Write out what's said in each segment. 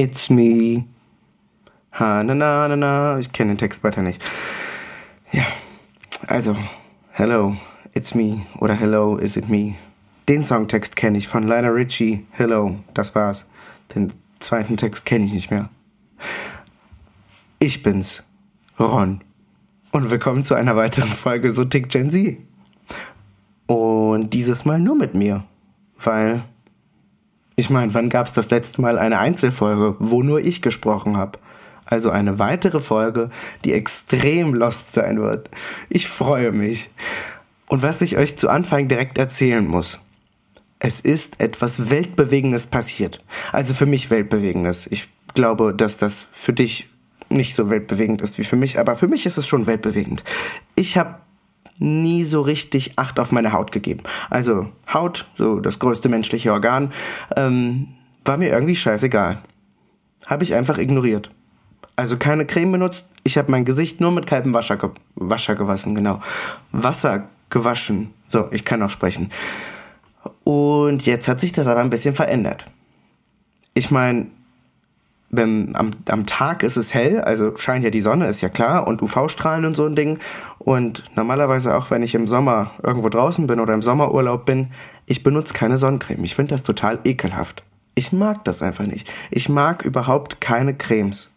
It's me. Ha, na, na, na, na. Ich kenne den Text weiter nicht. Ja, also, hello, it's me. Oder hello, is it me? Den Songtext kenne ich von Lionel Richie. Hello, das war's. Den zweiten Text kenne ich nicht mehr. Ich bin's, Ron. Und willkommen zu einer weiteren Folge So tickt Gen Z. Und dieses Mal nur mit mir. Weil, ich meine, wann gab's das letzte Mal eine Einzelfolge, wo nur ich gesprochen habe? Also eine weitere Folge, die extrem lost sein wird. Ich freue mich. Und was ich euch zu Anfang direkt erzählen muss. Es ist etwas Weltbewegendes passiert. Also für mich Weltbewegendes. Ich glaube, dass das für dich nicht so weltbewegend ist wie für mich, aber für mich ist es schon weltbewegend. Ich habe nie so richtig Acht auf meine Haut gegeben. Also Haut, so das größte menschliche Organ, ähm, war mir irgendwie scheißegal. Habe ich einfach ignoriert. Also keine Creme benutzt. Ich habe mein Gesicht nur mit kaltem Wasser, ge Wasser gewaschen, genau. Wasser gewaschen. So, ich kann auch sprechen. Und jetzt hat sich das aber ein bisschen verändert. Ich meine, am, am Tag ist es hell, also scheint ja die Sonne, ist ja klar, und UV-Strahlen und so ein Ding. Und normalerweise auch, wenn ich im Sommer irgendwo draußen bin oder im Sommerurlaub bin, ich benutze keine Sonnencreme. Ich finde das total ekelhaft. Ich mag das einfach nicht. Ich mag überhaupt keine Cremes.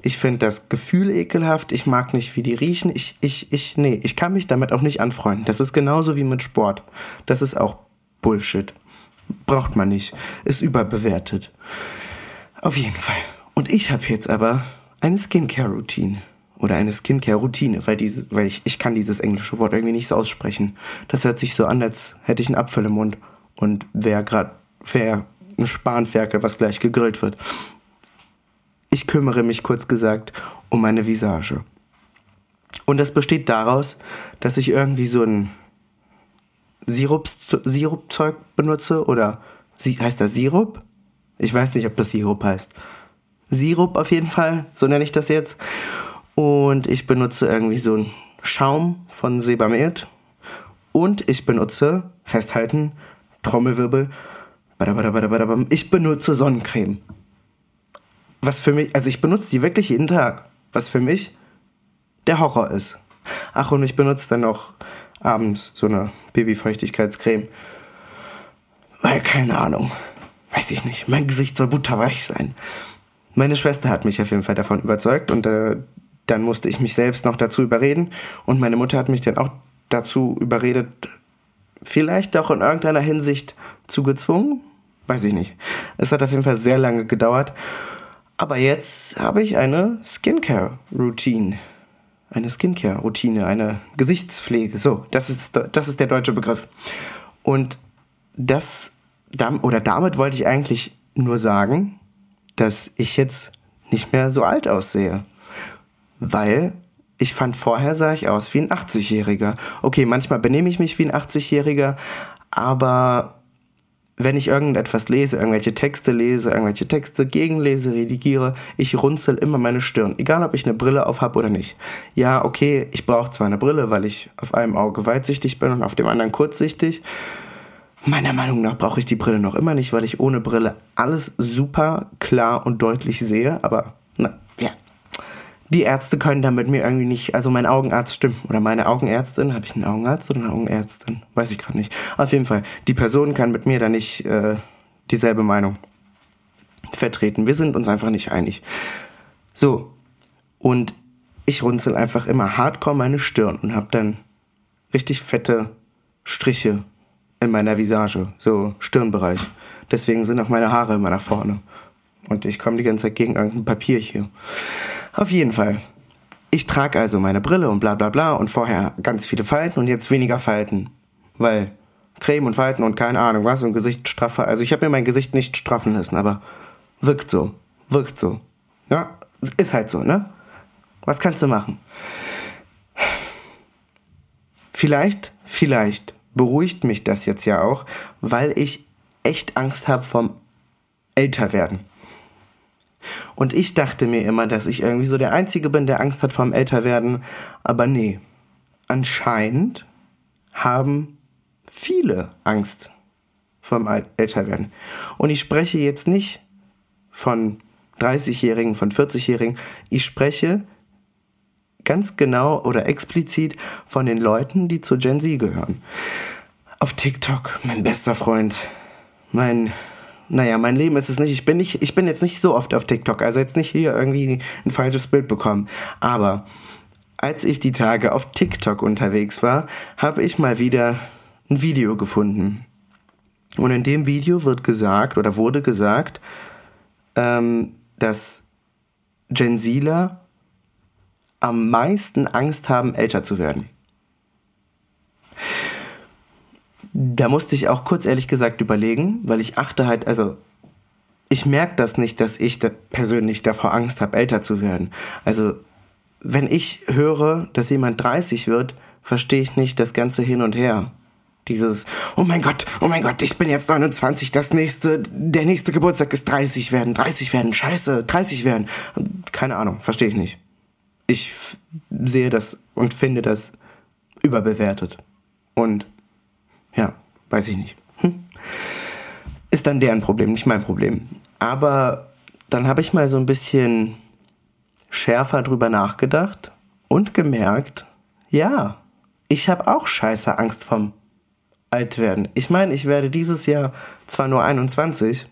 Ich finde das Gefühl ekelhaft. Ich mag nicht, wie die riechen. Ich, ich, ich, nee, ich kann mich damit auch nicht anfreunden. Das ist genauso wie mit Sport. Das ist auch Bullshit. Braucht man nicht. Ist überbewertet. Auf jeden Fall. Und ich habe jetzt aber eine Skincare-Routine. Oder eine Skincare-Routine, weil, diese, weil ich, ich kann dieses englische Wort irgendwie nicht so aussprechen. Das hört sich so an, als hätte ich einen Apfel im Mund und wäre gerade wär ein Spanferkel, was gleich gegrillt wird. Ich kümmere mich kurz gesagt um meine Visage. Und das besteht daraus, dass ich irgendwie so ein Sirups, Sirupzeug benutze oder heißt das Sirup? Ich weiß nicht, ob das Sirup heißt. Sirup auf jeden Fall, so nenne ich das jetzt. Und ich benutze irgendwie so einen Schaum von Sebamed. Und ich benutze, festhalten, Trommelwirbel, ich benutze Sonnencreme. Was für mich, also ich benutze die wirklich jeden Tag. Was für mich der Horror ist. Ach, und ich benutze dann noch abends so eine Babyfeuchtigkeitscreme. Weil, keine Ahnung weiß ich nicht, mein Gesicht soll butterweich sein. Meine Schwester hat mich auf jeden Fall davon überzeugt und äh, dann musste ich mich selbst noch dazu überreden und meine Mutter hat mich dann auch dazu überredet, vielleicht auch in irgendeiner Hinsicht zu gezwungen, weiß ich nicht. Es hat auf jeden Fall sehr lange gedauert, aber jetzt habe ich eine Skincare-Routine. Eine Skincare-Routine, eine Gesichtspflege. So, das ist, das ist der deutsche Begriff. Und das oder damit wollte ich eigentlich nur sagen, dass ich jetzt nicht mehr so alt aussehe. Weil ich fand, vorher sah ich aus wie ein 80-Jähriger. Okay, manchmal benehme ich mich wie ein 80-Jähriger, aber wenn ich irgendetwas lese, irgendwelche Texte lese, irgendwelche Texte gegenlese, redigiere, ich runzel immer meine Stirn, egal ob ich eine Brille auf habe oder nicht. Ja, okay, ich brauche zwar eine Brille, weil ich auf einem Auge weitsichtig bin und auf dem anderen kurzsichtig, Meiner Meinung nach brauche ich die Brille noch immer nicht, weil ich ohne Brille alles super klar und deutlich sehe. Aber. Die Ärzte können damit mir irgendwie nicht, also mein Augenarzt stimmt. Oder meine Augenärztin, habe ich einen Augenarzt oder eine Augenärztin? Weiß ich gerade nicht. Auf jeden Fall, die Person kann mit mir da nicht äh, dieselbe Meinung vertreten. Wir sind uns einfach nicht einig. So, und ich runzel einfach immer hardcore meine Stirn und habe dann richtig fette Striche in meiner Visage, so Stirnbereich. Deswegen sind auch meine Haare immer nach vorne. Und ich komme die ganze Zeit gegen irgendein Papier hier. Auf jeden Fall. Ich trage also meine Brille und bla bla bla und vorher ganz viele Falten und jetzt weniger Falten. Weil Creme und Falten und keine Ahnung was und Gesicht straffer. Also ich habe mir mein Gesicht nicht straffen lassen, aber wirkt so. Wirkt so. Ja, ist halt so, ne? Was kannst du machen? Vielleicht, vielleicht beruhigt mich das jetzt ja auch, weil ich echt Angst habe vom Älterwerden. Und ich dachte mir immer, dass ich irgendwie so der Einzige bin, der Angst hat vom Älterwerden. Aber nee, anscheinend haben viele Angst vom Älterwerden. Und ich spreche jetzt nicht von 30-Jährigen, von 40-Jährigen. Ich spreche ganz genau oder explizit von den Leuten, die zu Gen Z gehören. Auf TikTok, mein bester Freund, mein, naja, mein Leben ist es nicht. Ich bin nicht, ich bin jetzt nicht so oft auf TikTok, also jetzt nicht hier irgendwie ein falsches Bild bekommen. Aber als ich die Tage auf TikTok unterwegs war, habe ich mal wieder ein Video gefunden. Und in dem Video wird gesagt oder wurde gesagt, ähm, dass Gen Zler am meisten Angst haben, älter zu werden. Da musste ich auch kurz ehrlich gesagt überlegen, weil ich achte halt, also ich merke das nicht, dass ich da persönlich davor Angst habe, älter zu werden. Also wenn ich höre, dass jemand 30 wird, verstehe ich nicht das ganze hin und her. Dieses, oh mein Gott, oh mein Gott, ich bin jetzt 29, das nächste, der nächste Geburtstag ist 30 werden, 30 werden, scheiße, 30 werden. Keine Ahnung, verstehe ich nicht ich sehe das und finde das überbewertet. Und ja, weiß ich nicht. Hm. Ist dann deren Problem, nicht mein Problem. Aber dann habe ich mal so ein bisschen schärfer drüber nachgedacht und gemerkt, ja, ich habe auch scheiße Angst vom Altwerden. Ich meine, ich werde dieses Jahr zwar nur 21,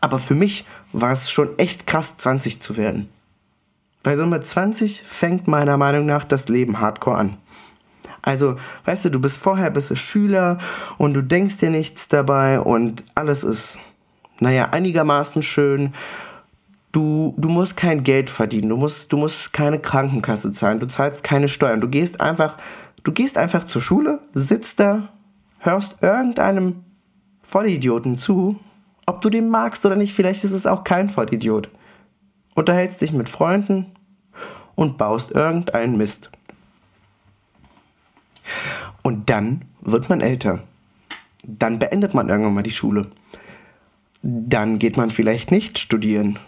aber für mich war es schon echt krass, 20 zu werden. Bei mit 20 fängt meiner Meinung nach das Leben hardcore an. Also, weißt du, du bist vorher bist du Schüler und du denkst dir nichts dabei und alles ist, naja, einigermaßen schön. Du, du musst kein Geld verdienen, du musst, du musst keine Krankenkasse zahlen, du zahlst keine Steuern, du gehst einfach, du gehst einfach zur Schule, sitzt da, hörst irgendeinem Vollidioten zu, ob du den magst oder nicht, vielleicht ist es auch kein Vollidiot. Unterhältst dich mit Freunden, und baust irgendeinen Mist. Und dann wird man älter. Dann beendet man irgendwann mal die Schule. Dann geht man vielleicht nicht studieren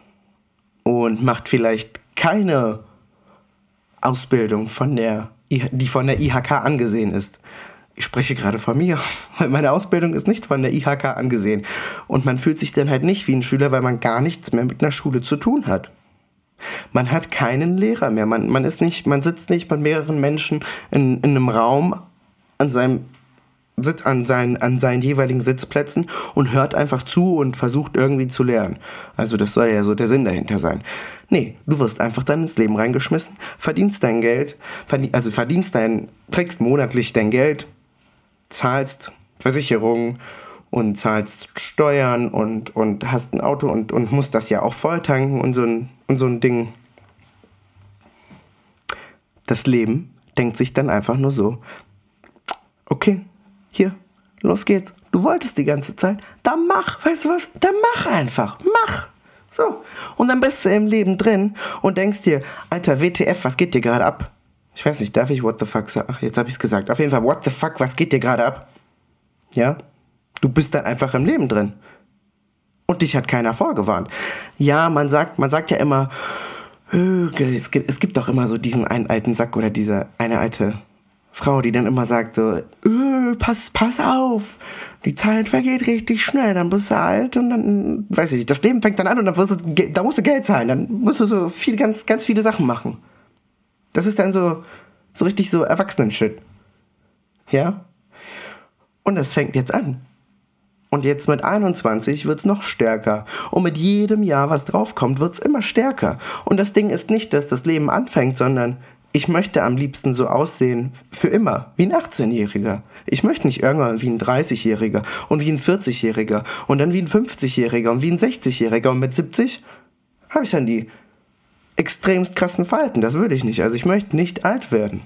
und macht vielleicht keine Ausbildung von der, die von der IHK angesehen ist. Ich spreche gerade von mir, weil meine Ausbildung ist nicht von der IHK angesehen. Und man fühlt sich dann halt nicht wie ein Schüler, weil man gar nichts mehr mit einer Schule zu tun hat. Man hat keinen Lehrer mehr. Man, man ist nicht, man sitzt nicht mit mehreren Menschen in, in einem Raum an seinem an seinen, an seinen jeweiligen Sitzplätzen und hört einfach zu und versucht irgendwie zu lernen. Also das soll ja so der Sinn dahinter sein. Nee, du wirst einfach dann ins Leben reingeschmissen, verdienst dein Geld, verdien, also verdienst dein, kriegst monatlich dein Geld, zahlst Versicherungen und zahlst Steuern und, und hast ein Auto und, und musst das ja auch voll tanken und so ein, und so ein Ding. Das Leben denkt sich dann einfach nur so, okay, hier, los geht's. Du wolltest die ganze Zeit, dann mach, weißt du was, dann mach einfach, mach. So, und dann bist du im Leben drin und denkst dir, alter WTF, was geht dir gerade ab? Ich weiß nicht, darf ich what the fuck sagen? Ach, jetzt hab ich's gesagt. Auf jeden Fall, what the fuck, was geht dir gerade ab? Ja? Du bist dann einfach im Leben drin. Und dich hat keiner vorgewarnt. Ja, man sagt, man sagt ja immer, es gibt, es gibt doch immer so diesen einen alten Sack oder diese eine alte Frau, die dann immer sagt so, pass, pass auf, die Zeit vergeht richtig schnell, dann bist du alt und dann, weiß ich nicht, das Leben fängt dann an und dann wirst du, da musst du Geld zahlen, dann musst du so viel, ganz, ganz viele Sachen machen. Das ist dann so, so richtig so Erwachsenen-Shit. Ja? Und das fängt jetzt an. Und jetzt mit 21 wird's noch stärker. Und mit jedem Jahr, was draufkommt, wird's immer stärker. Und das Ding ist nicht, dass das Leben anfängt, sondern ich möchte am liebsten so aussehen für immer, wie ein 18-Jähriger. Ich möchte nicht irgendwann wie ein 30-Jähriger und wie ein 40-Jähriger und dann wie ein 50-Jähriger und wie ein 60-Jähriger und mit 70 habe ich dann die extremst krassen Falten. Das würde ich nicht. Also ich möchte nicht alt werden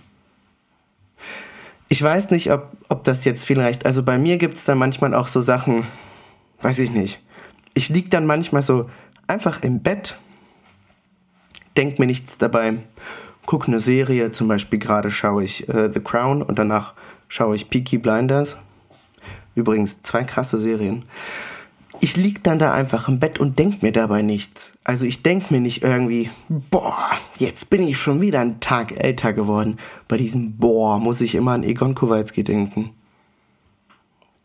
ich weiß nicht, ob, ob das jetzt vielleicht, also bei mir gibt es dann manchmal auch so Sachen, weiß ich nicht. Ich lieg dann manchmal so einfach im Bett, denk mir nichts dabei, gucke eine Serie, zum Beispiel gerade schaue ich äh, The Crown und danach schaue ich Peaky Blinders. Übrigens zwei krasse Serien ich lieg dann da einfach im Bett und denk mir dabei nichts. Also ich denk mir nicht irgendwie, boah, jetzt bin ich schon wieder einen Tag älter geworden. Bei diesem boah muss ich immer an Egon Kowalski denken.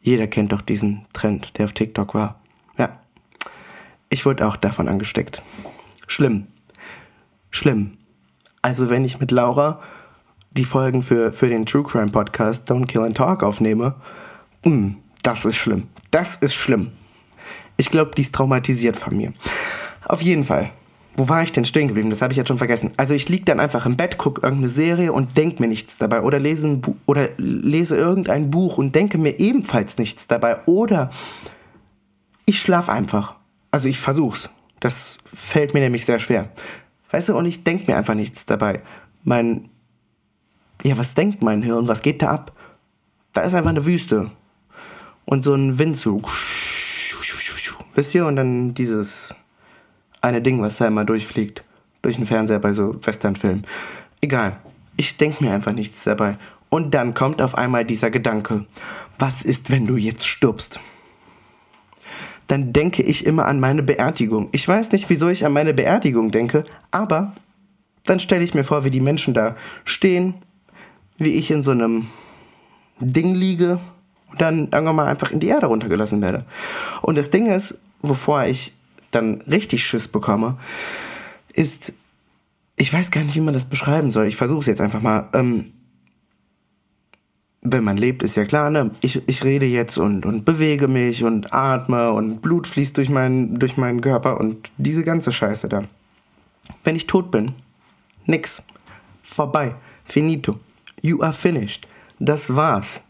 Jeder kennt doch diesen Trend, der auf TikTok war. Ja. Ich wurde auch davon angesteckt. Schlimm. Schlimm. Also wenn ich mit Laura die Folgen für, für den True Crime Podcast Don't Kill and Talk aufnehme, mh, mm, das ist schlimm. Das ist schlimm. Ich glaube, die ist traumatisiert von mir. Auf jeden Fall. Wo war ich denn stehen geblieben? Das habe ich jetzt schon vergessen. Also ich liege dann einfach im Bett, gucke irgendeine Serie und denke mir nichts dabei. Oder lese, oder lese irgendein Buch und denke mir ebenfalls nichts dabei. Oder ich schlafe einfach. Also ich versuch's. Das fällt mir nämlich sehr schwer. Weißt du, und ich denke mir einfach nichts dabei. Mein, ja, was denkt mein Hirn? Was geht da ab? Da ist einfach eine Wüste. Und so ein Windzug. Wisst ihr? Und dann dieses eine Ding, was da immer durchfliegt. Durch den Fernseher bei so Westernfilmen. Egal. Ich denke mir einfach nichts dabei. Und dann kommt auf einmal dieser Gedanke. Was ist, wenn du jetzt stirbst? Dann denke ich immer an meine Beerdigung. Ich weiß nicht, wieso ich an meine Beerdigung denke, aber dann stelle ich mir vor, wie die Menschen da stehen, wie ich in so einem Ding liege und dann irgendwann mal einfach in die Erde runtergelassen werde. Und das Ding ist, wovor ich dann richtig Schiss bekomme, ist, ich weiß gar nicht, wie man das beschreiben soll. Ich versuche es jetzt einfach mal. Ähm, wenn man lebt, ist ja klar, ne? Ich, ich rede jetzt und, und bewege mich und atme und Blut fließt durch meinen, durch meinen Körper und diese ganze Scheiße da. Wenn ich tot bin, nix. Vorbei. Finito. You are finished. Das war's.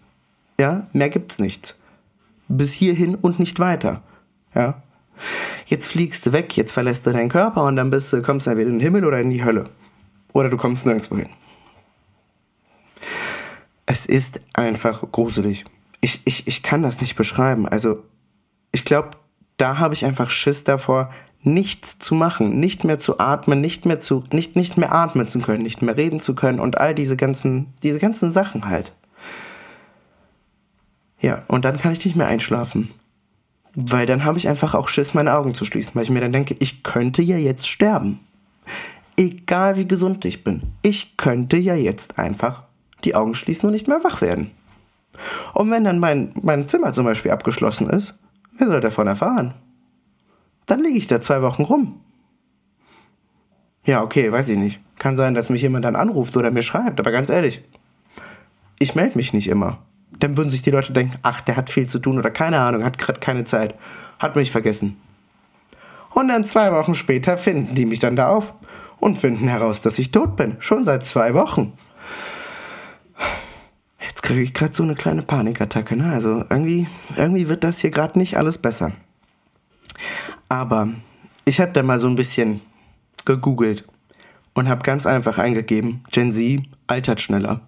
Ja, mehr gibt's nichts. Bis hierhin und nicht weiter. Ja. Jetzt fliegst du weg, jetzt verlässt du deinen Körper und dann bist du, kommst du entweder in den Himmel oder in die Hölle. Oder du kommst nirgendwo hin. Es ist einfach gruselig. Ich, ich, ich kann das nicht beschreiben. Also, ich glaube, da habe ich einfach Schiss davor, nichts zu machen, nicht mehr zu atmen, nicht mehr zu, nicht, nicht mehr atmen zu können, nicht mehr reden zu können und all diese ganzen, diese ganzen Sachen halt. Ja, und dann kann ich nicht mehr einschlafen. Weil dann habe ich einfach auch Schiss, meine Augen zu schließen, weil ich mir dann denke, ich könnte ja jetzt sterben. Egal wie gesund ich bin, ich könnte ja jetzt einfach die Augen schließen und nicht mehr wach werden. Und wenn dann mein, mein Zimmer zum Beispiel abgeschlossen ist, wer soll davon erfahren? Dann liege ich da zwei Wochen rum. Ja, okay, weiß ich nicht. Kann sein, dass mich jemand dann anruft oder mir schreibt, aber ganz ehrlich, ich melde mich nicht immer dann würden sich die Leute denken, ach, der hat viel zu tun oder keine Ahnung, hat gerade keine Zeit, hat mich vergessen. Und dann zwei Wochen später finden die mich dann da auf und finden heraus, dass ich tot bin, schon seit zwei Wochen. Jetzt kriege ich gerade so eine kleine Panikattacke, ne? Also irgendwie, irgendwie wird das hier gerade nicht alles besser. Aber ich habe dann mal so ein bisschen gegoogelt und habe ganz einfach eingegeben, Gen Z altert schneller.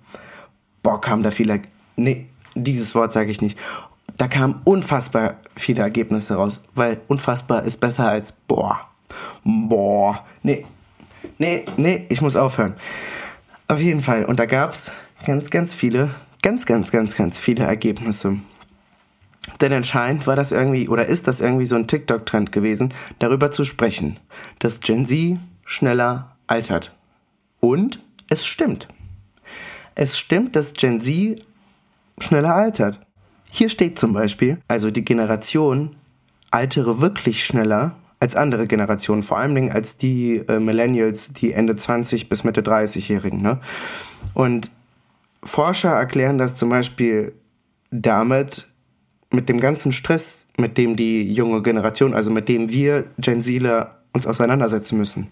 Boah, kam da viele Nee, dieses Wort sage ich nicht. Da kamen unfassbar viele Ergebnisse raus, weil unfassbar ist besser als boah. Boah. Nee. Nee, nee, ich muss aufhören. Auf jeden Fall. Und da gab es ganz, ganz viele, ganz, ganz, ganz, ganz viele Ergebnisse. Denn anscheinend war das irgendwie, oder ist das irgendwie so ein TikTok-Trend gewesen, darüber zu sprechen, dass Gen Z schneller altert. Und es stimmt. Es stimmt, dass Gen Z schneller altert. Hier steht zum Beispiel, also die Generation altere wirklich schneller als andere Generationen, vor allen Dingen als die äh, Millennials, die Ende 20 bis Mitte 30-Jährigen. Ne? Und Forscher erklären das zum Beispiel damit, mit dem ganzen Stress, mit dem die junge Generation, also mit dem wir Gen Zler uns auseinandersetzen müssen.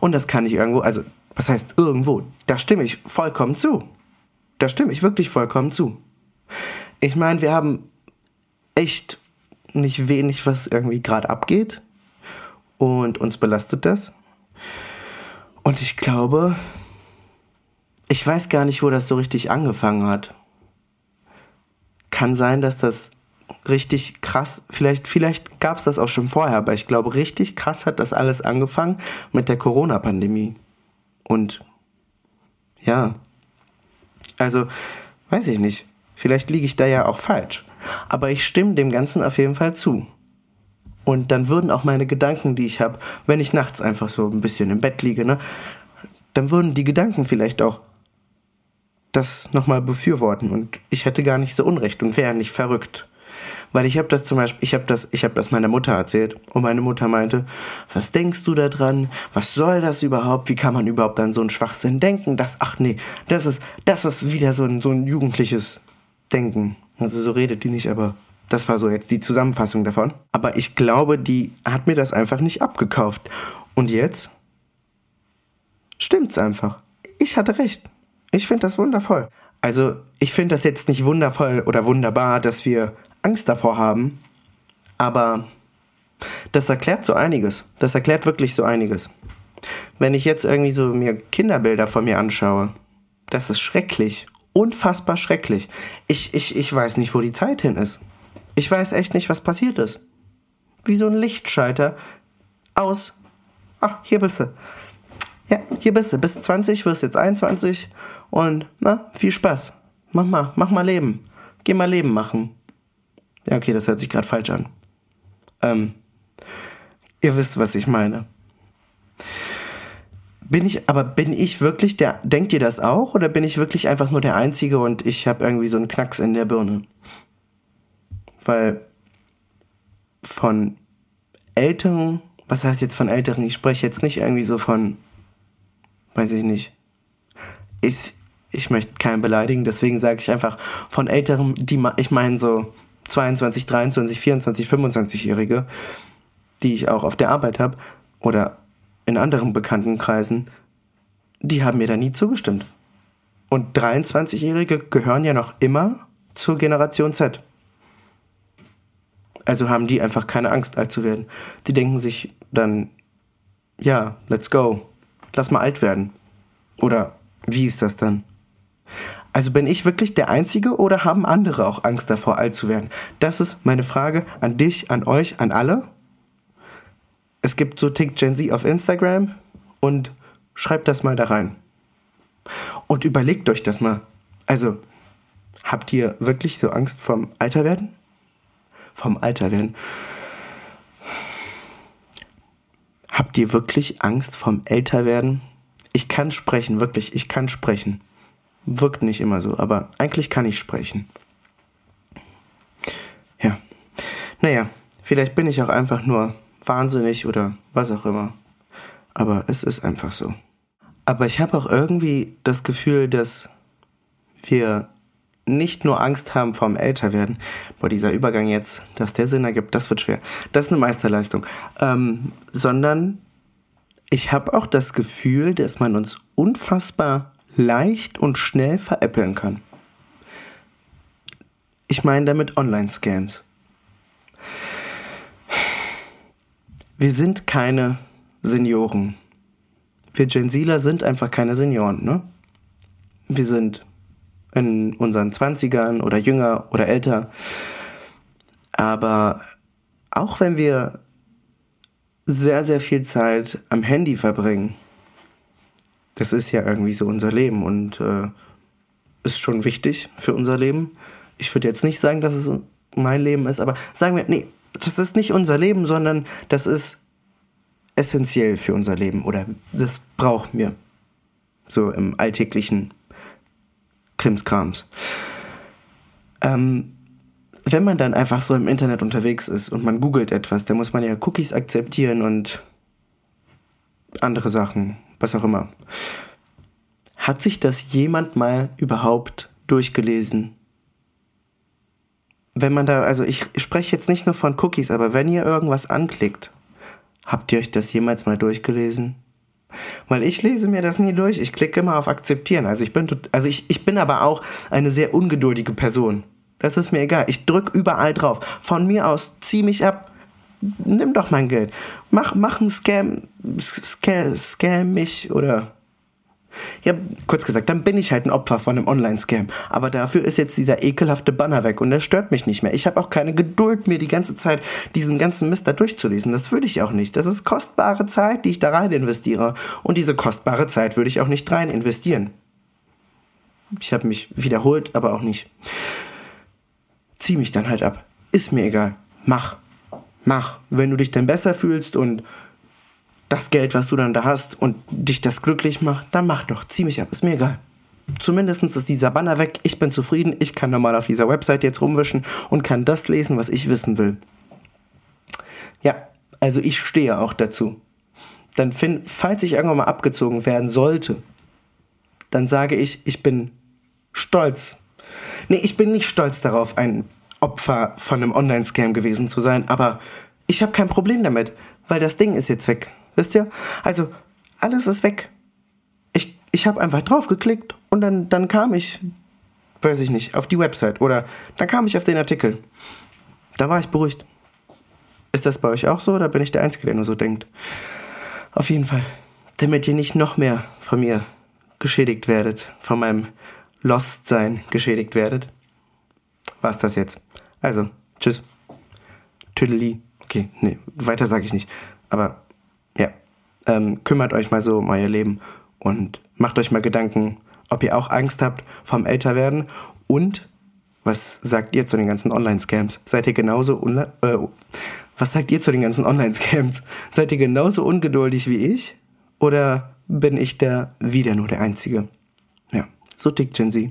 Und das kann ich irgendwo, also was heißt irgendwo, da stimme ich vollkommen zu. Da stimme ich wirklich vollkommen zu. Ich meine, wir haben echt nicht wenig, was irgendwie gerade abgeht. Und uns belastet das. Und ich glaube, ich weiß gar nicht, wo das so richtig angefangen hat. Kann sein, dass das richtig krass, vielleicht, vielleicht gab es das auch schon vorher, aber ich glaube, richtig krass hat das alles angefangen mit der Corona-Pandemie. Und ja, also, weiß ich nicht. Vielleicht liege ich da ja auch falsch. Aber ich stimme dem Ganzen auf jeden Fall zu. Und dann würden auch meine Gedanken, die ich habe, wenn ich nachts einfach so ein bisschen im Bett liege, ne, dann würden die Gedanken vielleicht auch das nochmal befürworten und ich hätte gar nicht so Unrecht und wäre nicht verrückt. Weil ich habe das zum Beispiel, ich habe das, ich das meiner Mutter erzählt und meine Mutter meinte, was denkst du da dran? Was soll das überhaupt? Wie kann man überhaupt an so einen Schwachsinn denken? Das, ach nee, das ist, das ist wieder so ein, so ein jugendliches Denken. Also so redet die nicht, aber das war so jetzt die Zusammenfassung davon. Aber ich glaube, die hat mir das einfach nicht abgekauft. Und jetzt stimmt's einfach. Ich hatte recht. Ich finde das wundervoll. Also, ich finde das jetzt nicht wundervoll oder wunderbar, dass wir Angst davor haben, aber das erklärt so einiges. Das erklärt wirklich so einiges. Wenn ich jetzt irgendwie so mir Kinderbilder von mir anschaue, das ist schrecklich. Unfassbar schrecklich. Ich, ich, ich weiß nicht, wo die Zeit hin ist. Ich weiß echt nicht, was passiert ist. Wie so ein Lichtschalter. Aus. Ach, hier bist du. Ja, hier bist du. Bis 20, wirst jetzt 21. Und, na, viel Spaß. Mach mal, mach mal Leben. Geh mal Leben machen. Ja, okay, das hört sich gerade falsch an. Ähm, ihr wisst, was ich meine. Bin ich, aber bin ich wirklich der, denkt ihr das auch? Oder bin ich wirklich einfach nur der Einzige und ich habe irgendwie so einen Knacks in der Birne? Weil von Älteren, was heißt jetzt von Älteren? Ich spreche jetzt nicht irgendwie so von, weiß ich nicht. Ich, ich möchte keinen beleidigen, deswegen sage ich einfach von Älteren, die ich meine so 22, 23, 24, 25-Jährige, die ich auch auf der Arbeit habe oder in anderen Bekanntenkreisen, die haben mir da nie zugestimmt. Und 23-Jährige gehören ja noch immer zur Generation Z. Also haben die einfach keine Angst, alt zu werden. Die denken sich dann, ja, let's go. Lass mal alt werden. Oder wie ist das dann? Also bin ich wirklich der Einzige oder haben andere auch Angst davor, alt zu werden? Das ist meine Frage an dich, an euch, an alle. Es gibt so Tick Gen Z auf Instagram und schreibt das mal da rein. Und überlegt euch das mal. Also, habt ihr wirklich so Angst vom Alterwerden? vom Alter werden. Habt ihr wirklich Angst vom Älterwerden? Ich kann sprechen, wirklich, ich kann sprechen. Wirkt nicht immer so, aber eigentlich kann ich sprechen. Ja. Naja, vielleicht bin ich auch einfach nur wahnsinnig oder was auch immer. Aber es ist einfach so. Aber ich habe auch irgendwie das Gefühl, dass wir nicht nur Angst haben vorm Älterwerden. Boah, dieser Übergang jetzt, dass der Sinn ergibt, das wird schwer. Das ist eine Meisterleistung. Ähm, sondern ich habe auch das Gefühl, dass man uns unfassbar leicht und schnell veräppeln kann. Ich meine damit Online-Scams. Wir sind keine Senioren. Wir Gen Zler sind einfach keine Senioren, ne? Wir sind in unseren Zwanzigern oder jünger oder älter. Aber auch wenn wir sehr, sehr viel Zeit am Handy verbringen, das ist ja irgendwie so unser Leben und äh, ist schon wichtig für unser Leben. Ich würde jetzt nicht sagen, dass es mein Leben ist, aber sagen wir, nee, das ist nicht unser Leben, sondern das ist essentiell für unser Leben oder das brauchen wir so im alltäglichen Krimskrams. Ähm, wenn man dann einfach so im Internet unterwegs ist und man googelt etwas, dann muss man ja Cookies akzeptieren und andere Sachen, was auch immer. Hat sich das jemand mal überhaupt durchgelesen? Wenn man da, also ich spreche jetzt nicht nur von Cookies, aber wenn ihr irgendwas anklickt, habt ihr euch das jemals mal durchgelesen? Weil ich lese mir das nie durch. Ich klicke immer auf Akzeptieren. Also ich bin, also ich, ich bin aber auch eine sehr ungeduldige Person. Das ist mir egal. Ich drück überall drauf. Von mir aus, zieh mich ab. Nimm doch mein Geld. Mach, mach einen Scam, scam, scam mich oder ja, kurz gesagt, dann bin ich halt ein Opfer von einem Online-Scam. Aber dafür ist jetzt dieser ekelhafte Banner weg und der stört mich nicht mehr. Ich habe auch keine Geduld, mir die ganze Zeit diesen ganzen Mist da durchzulesen. Das würde ich auch nicht. Das ist kostbare Zeit, die ich da rein investiere. Und diese kostbare Zeit würde ich auch nicht rein investieren. Ich habe mich wiederholt, aber auch nicht. Zieh mich dann halt ab. Ist mir egal. Mach. Mach. Wenn du dich dann besser fühlst und das Geld, was du dann da hast und dich das glücklich macht, dann mach doch, zieh mich ab, ist mir egal. zumindest ist dieser Banner weg, ich bin zufrieden, ich kann normal auf dieser Website jetzt rumwischen und kann das lesen, was ich wissen will. Ja, also ich stehe auch dazu. Dann find, falls ich irgendwann mal abgezogen werden sollte, dann sage ich, ich bin stolz. Nee, ich bin nicht stolz darauf, ein Opfer von einem Online-Scam gewesen zu sein, aber ich habe kein Problem damit, weil das Ding ist jetzt weg. Wisst ihr? Also, alles ist weg. Ich, ich habe einfach drauf geklickt und dann, dann kam ich, weiß ich nicht, auf die Website oder dann kam ich auf den Artikel. Da war ich beruhigt. Ist das bei euch auch so oder bin ich der Einzige, der nur so denkt? Auf jeden Fall. Damit ihr nicht noch mehr von mir geschädigt werdet, von meinem Lost-Sein geschädigt werdet, war's das jetzt. Also, tschüss. Tüdeli. Okay, nee, weiter sage ich nicht. Aber ja, ähm, kümmert euch mal so um euer Leben und macht euch mal Gedanken, ob ihr auch Angst habt vom Älterwerden und was sagt ihr zu den ganzen Online-Scams? Seid ihr genauso äh, was sagt ihr zu den ganzen Online-Scams? Seid ihr genauso ungeduldig wie ich? Oder bin ich der wieder nur der Einzige? Ja, so tickt Gen Z.